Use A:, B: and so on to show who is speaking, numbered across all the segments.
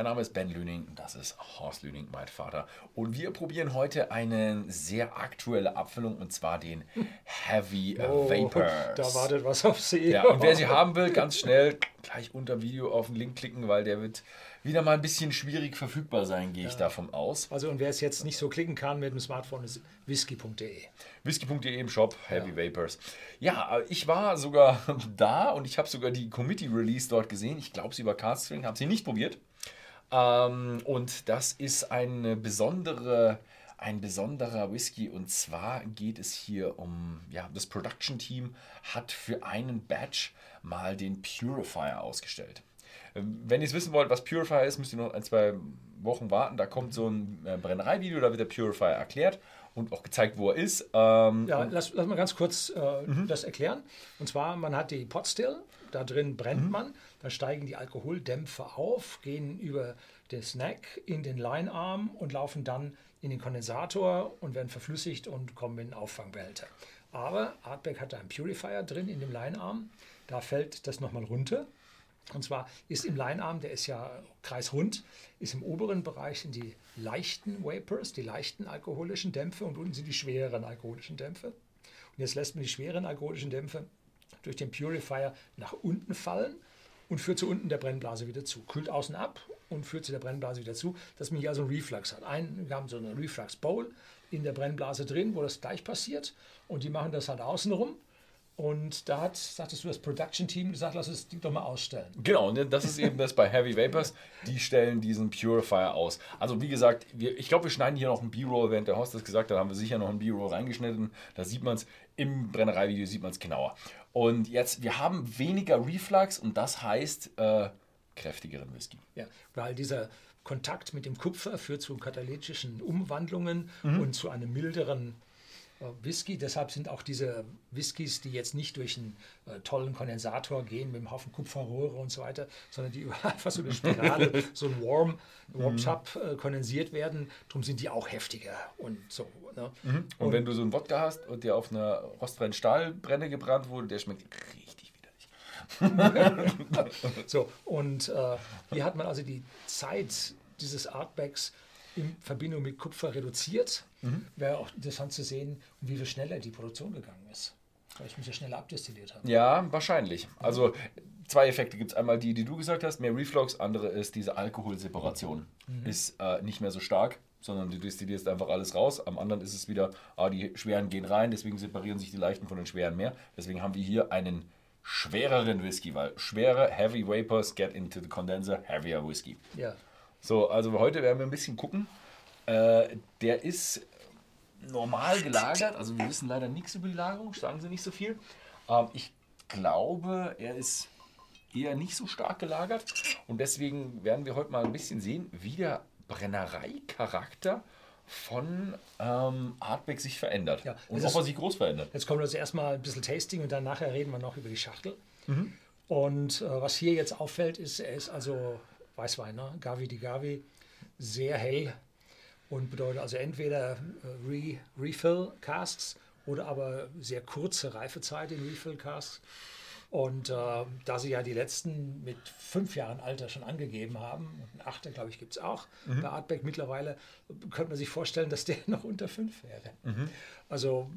A: Mein Name ist Ben Lüning und das ist Horst Lüning, mein Vater. Und wir probieren heute eine sehr aktuelle Abfüllung und zwar den Heavy
B: Oh,
A: Vapors.
B: Da wartet was auf Sie.
A: Ja, und wer sie haben will, ganz schnell gleich unter dem Video auf den Link klicken, weil der wird wieder mal ein bisschen schwierig verfügbar sein, gehe ich davon aus.
B: Also und wer es jetzt nicht so klicken kann mit dem Smartphone, ist whisky.de.
A: Whisky.de im Shop, Heavy Vapors. Ja, ich war sogar da und ich habe sogar die Committee Release dort gesehen. Ich glaube, sie war Castring, habe sie nicht probiert. Ähm, und das ist eine besondere, ein besonderer Whisky. Und zwar geht es hier um, ja, das Production Team hat für einen Batch mal den Purifier ausgestellt. Ähm, Wenn ihr es wissen wollt, was Purifier ist, müsst ihr noch ein, zwei Wochen warten. Da kommt so ein äh, Brennereivideo, da wird der Purifier erklärt und auch gezeigt, wo er ist. Ähm,
B: Ja, lass, lass mal ganz kurz äh,
A: Mhm.
B: das erklären. Und zwar, man hat die Potstill, da drin brennt
A: Mhm.
B: man, dann steigen die Alkoholdämpfe auf, gehen über den Snack in den Linearm und laufen dann in den Kondensator und werden verflüssigt und kommen in den Auffangbehälter. Aber Artback hat da einen Purifier drin in dem Linearm, da fällt das nochmal runter. Und zwar ist im Linearm, der ist ja kreisrund, ist im oberen Bereich sind die leichten Vapors, die leichten alkoholischen Dämpfe und unten sind die schwereren alkoholischen Dämpfe. Und jetzt lässt man die schweren alkoholischen Dämpfe durch den Purifier nach unten fallen und führt zu unten der Brennblase wieder zu. Kühlt außen ab und führt zu der Brennblase wieder zu, dass man hier also einen Reflux hat. Ein, wir haben so eine Reflux Bowl in der Brennblase drin, wo das gleich passiert und die machen das halt außenrum. Und da hat, sagtest du, das Production-Team gesagt, lass es die doch mal ausstellen.
A: Genau, und das ist eben das bei Heavy Vapors. Die stellen diesen Purifier aus. Also wie gesagt, wir, ich glaube, wir schneiden hier noch einen B-Roll, während der Horst das gesagt hat, haben wir sicher noch einen B-Roll reingeschnitten. Da sieht man es, im Brennereivideo sieht man es genauer. Und jetzt, wir haben weniger Reflux und das heißt äh, kräftigeren Whisky.
B: Ja, weil dieser Kontakt mit dem Kupfer führt zu katalytischen Umwandlungen und zu einem milderen Whisky. Deshalb sind auch diese Whiskys, die jetzt nicht durch einen äh, tollen Kondensator gehen mit einem Haufen Kupferrohre und so weiter, sondern die über einfach so eine Spirale, so ein Warm, Warm Tub äh, kondensiert werden. Darum sind die auch heftiger und so. Ne?
A: Und, wenn du so einen Wodka hast und der auf einer rostfreien Stahlbrenne gebrannt wurde, der schmeckt richtig widerlich.
B: So, und äh, hier hat man also die Zeit dieses Artbacks in Verbindung mit Kupfer reduziert. Wäre auch interessant zu sehen, wie viel schneller die Produktion gegangen ist. Vielleicht muss er schneller abdestilliert haben.
A: Ja, wahrscheinlich. Also zwei Effekte gibt es. Einmal die, die du gesagt hast, mehr Reflux. Andere ist diese Alkoholseparation. Ist äh, nicht mehr so stark, sondern du destillierst einfach alles raus. Am anderen ist es wieder, ah, die schweren gehen rein, deswegen separieren sich die leichten von den schweren mehr. Deswegen haben wir hier einen schwereren Whisky, weil schwere Heavy Vapors get into the condenser, heavier Whisky.
B: Ja.
A: So, also heute werden wir ein bisschen gucken. Äh, der ist normal gelagert, also wir wissen leider nichts über die Lagerung, sagen sie nicht so viel. Ähm, ich glaube, er ist eher nicht so stark gelagert und deswegen werden wir heute mal ein bisschen sehen, wie der Brennereicharakter von ähm, Artback sich verändert
B: Ja,
A: und ob er sich groß verändert.
B: Jetzt kommt also erstmal ein bisschen Tasting und dann nachher reden wir noch über die Schachtel.
A: Mhm.
B: Und äh, was hier jetzt auffällt, ist, er ist also Weißwein, ne? Gavi di Gavi, sehr hell und bedeutet also entweder äh, Re Refill Casks oder aber sehr kurze Reifezeit in Refill Casks. Und äh, da sie ja die letzten mit fünf Jahren Alter schon angegeben haben, und ein Achter, glaube ich, gibt es auch bei Artback mittlerweile, könnte man sich vorstellen, dass der noch unter fünf wäre. Also,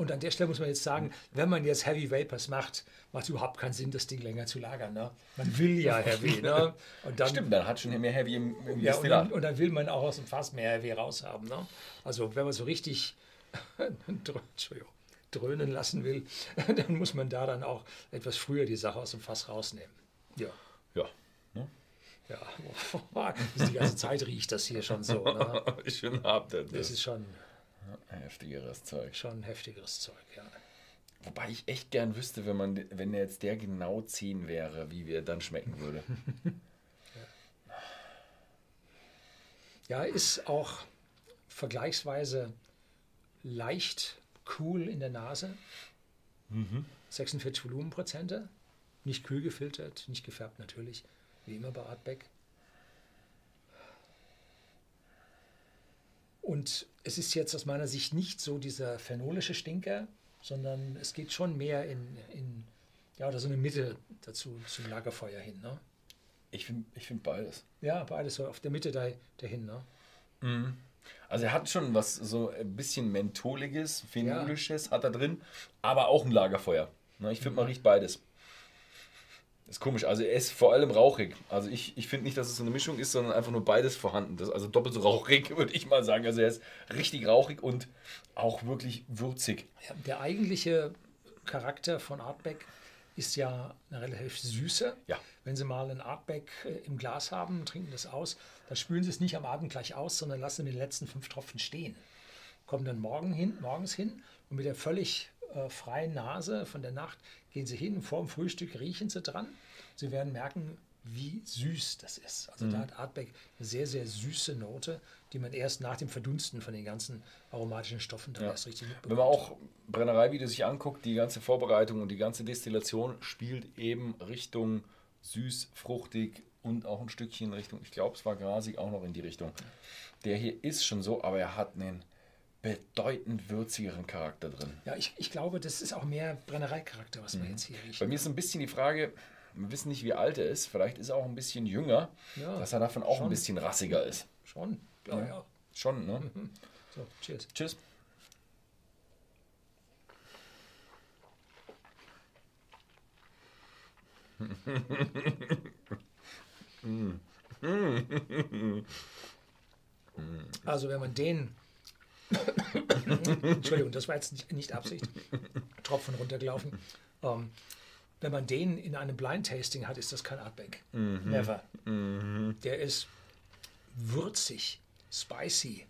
B: und an der Stelle muss man jetzt sagen, wenn man jetzt Heavy Vapors macht, macht es überhaupt keinen Sinn, das Ding länger zu lagern. Ne? Man will ja Heavy. Ne? Und dann,
A: Stimmt, dann hat schon mehr Heavy im, im
B: ja, und, dann, und dann will man auch aus dem Fass mehr Heavy raushaben. Ne? Also wenn man so richtig dröhnen lassen will, dann muss man da dann auch etwas früher die Sache aus dem Fass rausnehmen. Ja.
A: Ja. Ne?
B: Ja, die ganze Zeit riecht das hier schon so. Ne? Das
A: das.
B: ist schon,
A: Heftigeres Zeug.
B: schon heftigeres Zeug, ja.
A: Wobei ich echt gern wüsste, wenn man, wenn jetzt der genau 10 wäre, wie wir dann schmecken würde.
B: Ja, ist auch vergleichsweise leicht cool in der Nase. 46 Volumenprozente. Nicht kühl gefiltert, nicht gefärbt natürlich, wie immer bei Artbeck. Und es ist jetzt aus meiner Sicht nicht so dieser phenolische Stinker, sondern es geht schon mehr in, in ja, oder so eine Mitte dazu, zum Lagerfeuer hin. Ne?
A: Ich finde ich find beides.
B: Ja, beides so auf der Mitte da, dahin. Ne?
A: Also er hat schon was so ein bisschen mentholiges, phenolisches hat er drin, aber auch ein Lagerfeuer. Ne, ich finde, man riecht beides. Ist komisch. Also er ist vor allem rauchig. Also ich, ich finde nicht, dass es so eine Mischung ist, sondern einfach nur beides vorhanden. Das also doppelt so rauchig, würde ich mal sagen. Also er ist richtig rauchig und auch wirklich würzig.
B: Ja, der eigentliche Charakter von Artback ist ja eine relativ süße.
A: Ja.
B: Wenn Sie mal ein Artback äh, im Glas haben, trinken das aus, dann spülen Sie es nicht am Abend gleich aus, sondern lassen den letzten fünf Tropfen stehen. Kommen dann morgen hin, morgens hin und mit der völlig äh, freien Nase von der Nacht gehen Sie hin, vor dem Frühstück riechen Sie dran. Sie werden merken, wie süß das ist. Also da hat Artback eine sehr, sehr süße Note, die man erst nach dem Verdunsten von den ganzen aromatischen Stoffen dann erst richtig mitbekommt.
A: Wenn man auch Brennereivideo sich anguckt, die ganze Vorbereitung und die ganze Destillation spielt eben Richtung süß, fruchtig und auch ein Stückchen Richtung, ich glaube, es war grasig auch noch in die Richtung. Der hier ist schon so, aber er hat einen bedeutend würzigeren Charakter drin.
B: Ja, ich, ich glaube, das ist auch mehr Brennereicharakter, was wir jetzt hier
A: Bei
B: riechen.
A: mir ist ein bisschen die Frage, wir wissen nicht, wie alt er ist. Vielleicht ist er auch ein bisschen jünger,
B: Ja,
A: dass er davon auch
B: schon.
A: ein bisschen rassiger ist.
B: Schon, glaube ich auch.
A: Schon, ne?
B: So, cheers.
A: Tschüss.
B: Also wenn man den, Entschuldigung, das war jetzt nicht, Absicht, Tropfen runtergelaufen. Ähm, wenn man den in einem Blind Tasting hat, ist das kein Artback. Never. Der ist würzig, spicy,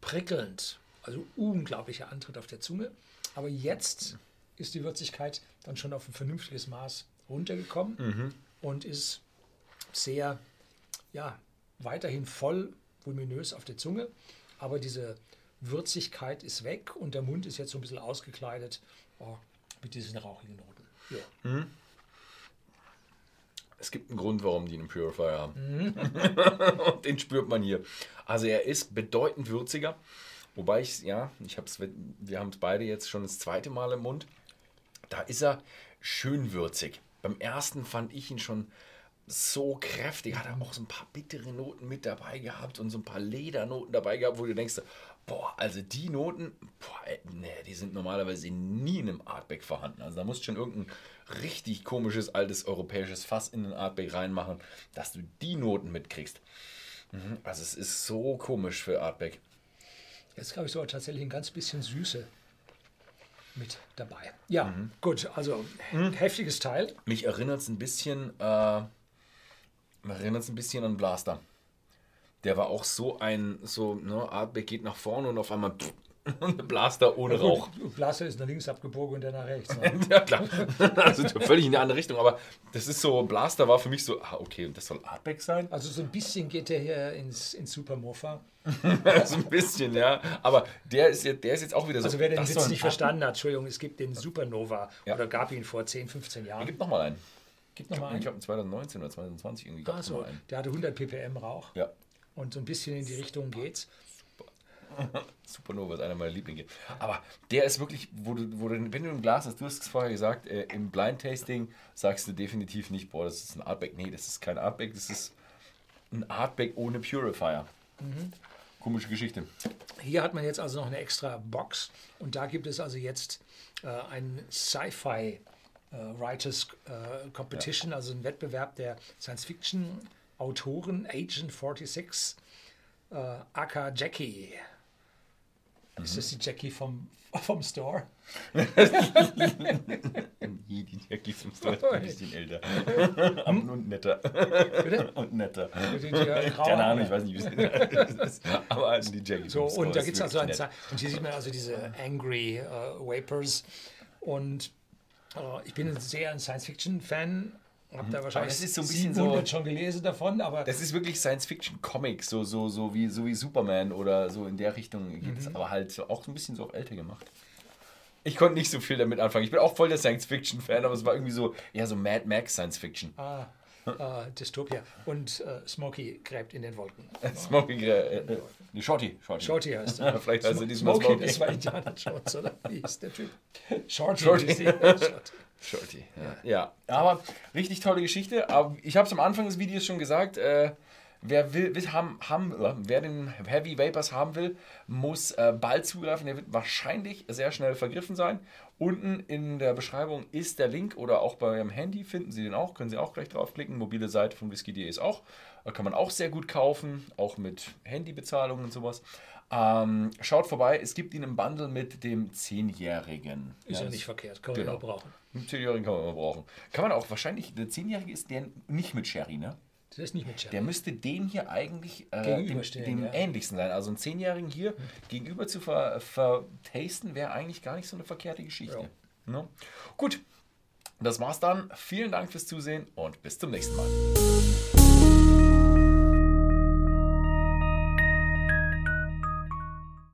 B: prickelnd, also unglaublicher Antritt auf der Zunge. Aber jetzt ist die Würzigkeit dann schon auf ein vernünftiges Maß runtergekommen und ist sehr, ja, weiterhin voll voluminös auf der Zunge, aber diese Würzigkeit ist weg und der Mund ist jetzt so ein bisschen ausgekleidet oh, mit diesen rauchigen Noten. Ja.
A: Es gibt einen Grund, warum die einen Purifier haben.
B: Mhm.
A: Und den spürt man hier. Also er ist bedeutend würziger. Wobei ich, ja, ich hab's, wir haben es beide jetzt schon das zweite Mal im Mund. Da ist er schön würzig. Beim ersten fand ich ihn schon so kräftig. Hat er auch so ein paar bittere Noten mit dabei gehabt und so ein paar Ledernoten dabei gehabt, wo du denkst, boah, also die Noten, boah, ey, nee, die sind normalerweise nie in einem Artback vorhanden. Also da musst du schon irgendein richtig komisches, altes europäisches Fass in den Artback reinmachen, dass du die Noten mitkriegst. Mhm, Also es ist so komisch für Artback.
B: Jetzt glaube ich sogar tatsächlich ein ganz bisschen Süße mit dabei. Ja, gut, also heftiges Teil.
A: Mich erinnert es ein bisschen, äh, mich erinnert es ein bisschen an Blaster. Der war auch so ein, so, ne, Artback geht nach vorne und auf einmal pff, Blaster ohne Rauch.
B: Gut, Blaster ist nach links abgebogen und der nach rechts. Ne?
A: Ja, klar. Also völlig in eine andere Richtung. Aber das ist so, Blaster war für mich so, ah, okay, und das soll Artback sein?
B: Also so ein bisschen geht der hier ins, ins Supermofa.
A: so ein bisschen, ja. Aber der ist, jetzt, der ist jetzt auch wieder so.
B: Also wer den Witz nicht verstanden hat, Entschuldigung, es gibt den Supernova
A: Ja.
B: oder gab ihn vor 10, 15 Jahren.
A: Gib nochmal einen.
B: Gibt noch mal
A: Ich
B: einen.
A: glaube 2019 oder 2020 irgendwie gab es
B: Also,
A: einen.
B: der hatte 100 ppm Rauch
A: Ja.
B: Und so ein bisschen in die Richtung geht's.
A: Supernova ist einer meiner Lieblinge. Aber der ist wirklich, wo du, wo du, wenn du ein Glas hast, du hast es vorher gesagt, äh, im Blind Tasting sagst du definitiv nicht, boah, das ist ein Artback. Nee, das ist kein Artback, das ist ein Artback ohne Purifier. Komische Geschichte.
B: Hier hat man jetzt also noch eine extra Box und da gibt es also jetzt äh, einen Sci-Fi äh, Writers äh, Competition, also ein Wettbewerb der Science-Fiction-Autoren Agent 46, äh, aka Jackie. Ist das die Jackie vom, vom Store?
A: Die, die Jackies im Store ist ein bisschen älter. und netter.
B: Bitte?
A: Und netter. Keine Ahnung, ich weiß nicht, wie es ist. Aber halt die Jackies
B: So,
A: im Store
B: und da gibt es also ein Und hier sieht man also diese Angry äh, Vapors. Und äh, ich bin sehr ein Science-Fiction-Fan. Habe da wahrscheinlich
A: das ist so ein bisschen
B: 700
A: so-
B: schon gelesen davon, aber
A: Das ist wirklich Science-Fiction-Comic, so, so, so, wie, so wie Superman oder so in der Richtung geht
B: Mhm.
A: es, aber halt auch so ein bisschen so auf älter gemacht. Ich konnte nicht so viel damit anfangen. Ich bin auch voll der Science-Fiction-Fan, aber es war irgendwie so, eher so Mad Max Science-Fiction.
B: ah, äh, Dystopia. Und äh, Smokey gräbt in den Wolken.
A: Smoking, äh, äh, nee, Shorty. Shorty.
B: Shorty heißt er.
A: Vielleicht heißt er diesmal
B: Smokey,
A: Smokey.
B: das war Indiana Jones, oder? Wie ist der Typ? Shorty.
A: Shorty.
B: Shorty.
A: Shorty, ja. ja. Aber richtig tolle Geschichte. Ich habe es am Anfang des Videos schon gesagt. Äh, wer, will, will haben, haben, wer den Heavy Vapors haben will, muss äh, bald zugreifen. Der wird wahrscheinlich sehr schnell vergriffen sein. Unten in der Beschreibung ist der Link oder auch bei eurem Handy finden Sie den auch. Können Sie auch gleich draufklicken. Mobile Seite von Whisky.de ist auch. Kann man auch sehr gut kaufen, auch mit Handybezahlung und sowas. Ähm, schaut vorbei, es gibt ihn im Bundle mit dem 10-Jährigen.
B: Ist ja, ja nicht verkehrt, kann man genau. brauchen.
A: Einen 10-Jährigen kann man immer brauchen. Kann man auch wahrscheinlich, der 10-Jährige ist der nicht mit Sherry, ne?
B: Der ist nicht mit.
A: Der müsste dem hier eigentlich äh, dem, dem ja. ähnlichsten sein. Also einen 10-Jährigen hier hm. gegenüber zu vertasten, ver wäre eigentlich gar nicht so eine verkehrte Geschichte. Ja. Ne? Gut, das war's dann. Vielen Dank fürs Zusehen und bis zum nächsten Mal.